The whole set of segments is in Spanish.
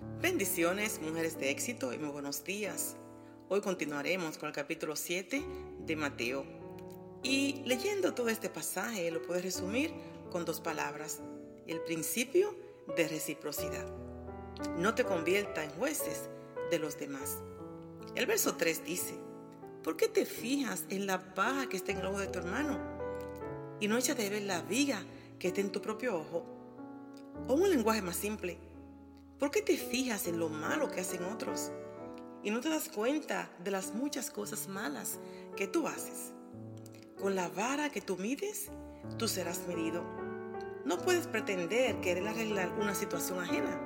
Bendiciones, mujeres de éxito y muy buenos días. Hoy continuaremos con el capítulo 7 de Mateo. Y leyendo todo este pasaje lo puedes resumir con dos palabras. El principio de reciprocidad. No te convierta en jueces de los demás. El verso 3 dice, ¿por qué te fijas en la paja que está en el ojo de tu hermano y no echas de ver la viga que está en tu propio ojo? O un lenguaje más simple, ¿Por qué te fijas en lo malo que hacen otros y no te das cuenta de las muchas cosas malas que tú haces? Con la vara que tú mides, tú serás medido. No puedes pretender querer arreglar una situación ajena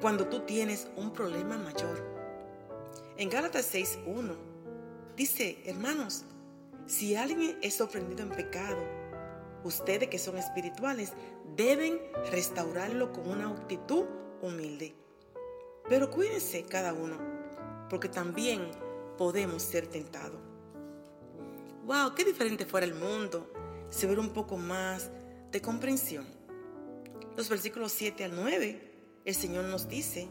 cuando tú tienes un problema mayor. En Gálatas 6.1 dice, hermanos, si alguien es sorprendido en pecado, ustedes que son espirituales deben restaurarlo con una actitud humilde. Pero cuídense cada uno, porque también podemos ser tentados. ¡Wow! ¡Qué diferente fuera el mundo! Se ve un poco más de comprensión. Los versículos 7 al 9, el Señor nos dice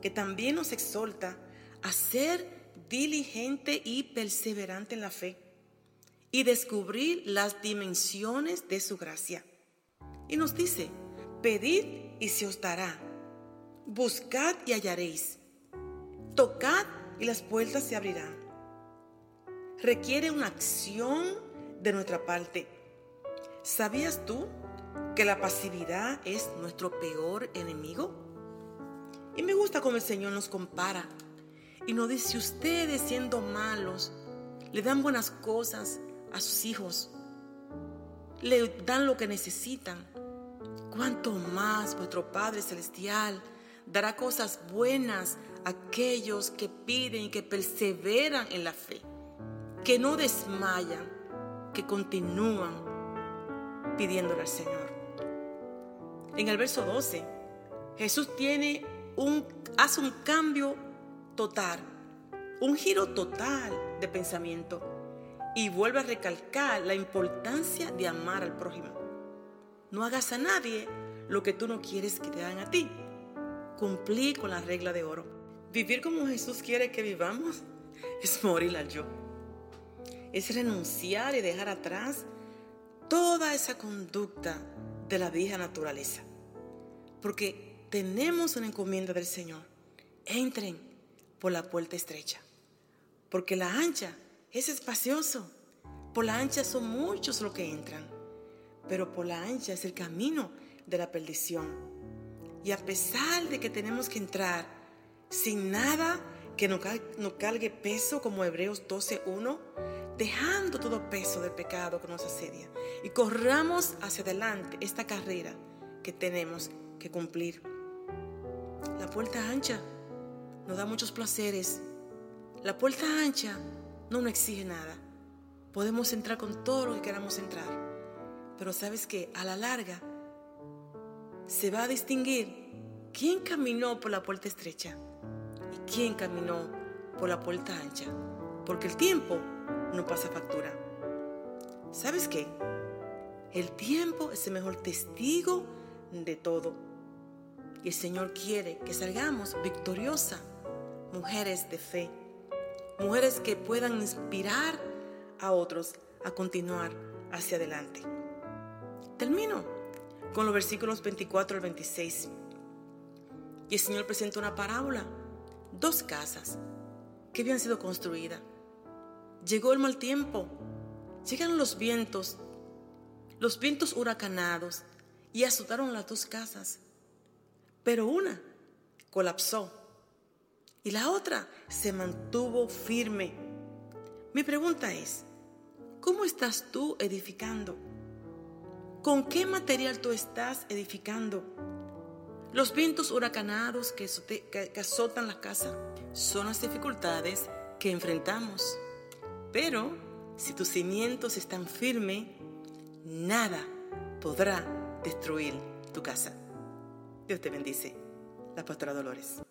que también nos exhorta a ser diligente y perseverante en la fe y descubrir las dimensiones de su gracia. Y nos dice, pedid y se os dará Buscad y hallaréis. Tocad y las puertas se abrirán. Requiere una acción de nuestra parte. ¿Sabías tú que la pasividad es nuestro peor enemigo? Y me gusta cómo el Señor nos compara y nos dice, ustedes siendo malos, le dan buenas cosas a sus hijos, le dan lo que necesitan. ¿Cuánto más vuestro Padre Celestial dará cosas buenas a aquellos que piden y que perseveran en la fe, que no desmayan, que continúan pidiéndole al Señor. En el verso 12, Jesús tiene un, hace un cambio total, un giro total de pensamiento y vuelve a recalcar la importancia de amar al prójimo. No hagas a nadie lo que tú no quieres que te hagan a ti cumplir con la regla de oro. Vivir como Jesús quiere que vivamos es morir al yo. Es renunciar y dejar atrás toda esa conducta de la vieja naturaleza. Porque tenemos una encomienda del Señor. Entren por la puerta estrecha. Porque la ancha es espacioso. Por la ancha son muchos los que entran. Pero por la ancha es el camino de la perdición y a pesar de que tenemos que entrar sin nada que nos, cargue peso como Hebreos 12.1, dejando todo peso del pecado que nos asedia y corramos hacia adelante esta carrera que tenemos que cumplir. La puerta ancha nos da muchos placeres. La puerta ancha no nos exige nada. Podemos entrar con todo lo que queramos entrar. Pero sabes que a la larga se va a distinguir quién caminó por la puerta estrecha y quién caminó por la puerta ancha, porque el tiempo no pasa factura. ¿Sabes qué? El tiempo es el mejor testigo de todo. Y el Señor quiere que salgamos victoriosas, mujeres de fe, mujeres que puedan inspirar a otros a continuar hacia adelante. Termino con los versículos 24 al 26. Y el Señor presenta una parábola, dos casas que habían sido construidas. Llegó el mal tiempo, llegaron los vientos, los vientos huracanados y azotaron las dos casas. Pero una colapsó y la otra se mantuvo firme. Mi pregunta es, ¿cómo estás tú edificando? ¿Con qué material tú estás edificando? Los vientos huracanados que, azotan la casa son las dificultades que enfrentamos. Pero si tus cimientos están firmes, nada podrá destruir tu casa. Dios te bendice. La pastora Dolores.